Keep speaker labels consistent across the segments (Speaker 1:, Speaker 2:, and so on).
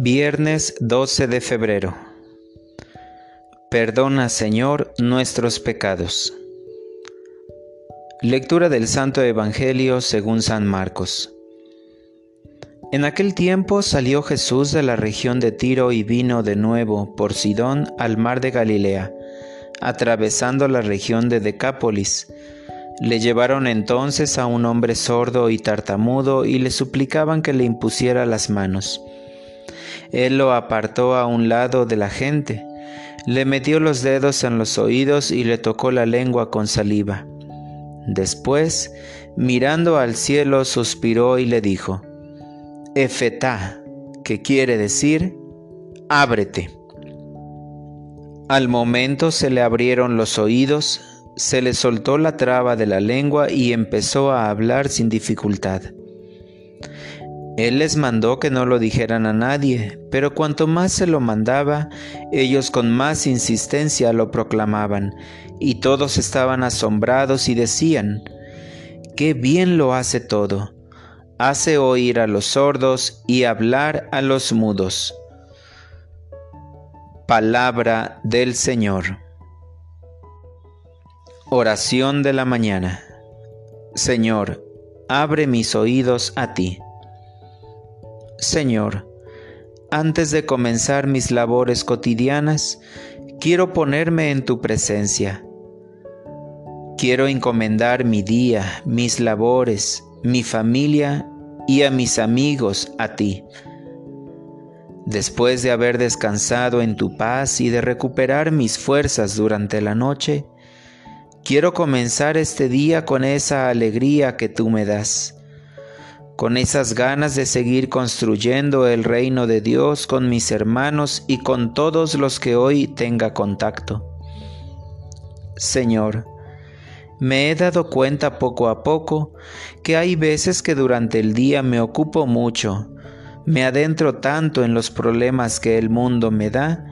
Speaker 1: Viernes 12 de febrero. Perdona, Señor, nuestros pecados. Lectura del Santo Evangelio según San Marcos. En aquel tiempo salió Jesús de la región de Tiro y vino de nuevo por Sidón al mar de Galilea, atravesando la región de Decápolis. Le llevaron entonces a un hombre sordo y tartamudo y le suplicaban que le impusiera las manos. Él lo apartó a un lado de la gente, le metió los dedos en los oídos y le tocó la lengua con saliva. Después, mirando al cielo, suspiró y le dijo, Efetá, que quiere decir, ábrete. Al momento se le abrieron los oídos, se le soltó la traba de la lengua y empezó a hablar sin dificultad. Él les mandó que no lo dijeran a nadie, pero cuanto más se lo mandaba, ellos con más insistencia lo proclamaban, y todos estaban asombrados y decían, Qué bien lo hace todo, hace oír a los sordos y hablar a los mudos. Palabra del Señor. Oración de la mañana. Señor, abre mis oídos a ti Señor, antes de comenzar mis labores cotidianas, quiero ponerme en tu presencia. Quiero encomendar mi día, mis labores, mi familia y a mis amigos a ti. Después de haber descansado en tu paz y de recuperar mis fuerzas durante la noche, quiero comenzar este día con esa alegría que tú me das con esas ganas de seguir construyendo el reino de Dios con mis hermanos y con todos los que hoy tenga contacto. Señor, me he dado cuenta poco a poco que hay veces que durante el día me ocupo mucho, me adentro tanto en los problemas que el mundo me da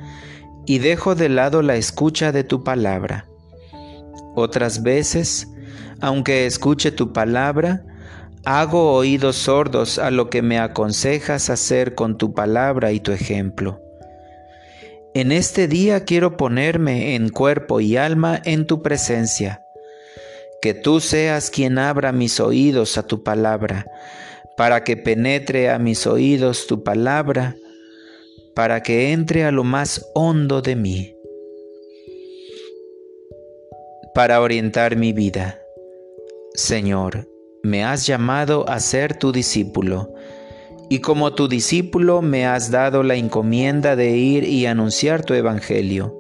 Speaker 1: y dejo de lado la escucha de tu palabra. Otras veces, aunque escuche tu palabra, Hago oídos sordos a lo que me aconsejas hacer con tu palabra y tu ejemplo. En este día quiero ponerme en cuerpo y alma en tu presencia. Que tú seas quien abra mis oídos a tu palabra, para que penetre a mis oídos tu palabra, para que entre a lo más hondo de mí, para orientar mi vida. Señor, me has llamado a ser tu discípulo, y como tu discípulo me has dado la encomienda de ir y anunciar tu evangelio.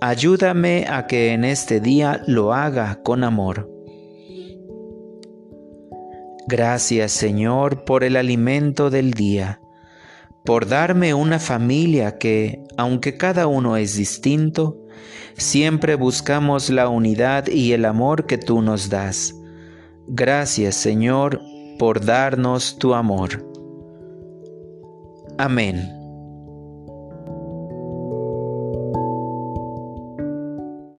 Speaker 1: Ayúdame a que en este día lo haga con amor. Gracias Señor por el alimento del día, por darme una familia que, aunque cada uno es distinto, siempre buscamos la unidad y el amor que tú nos das Gracias Señor por darnos tu amor. Amén.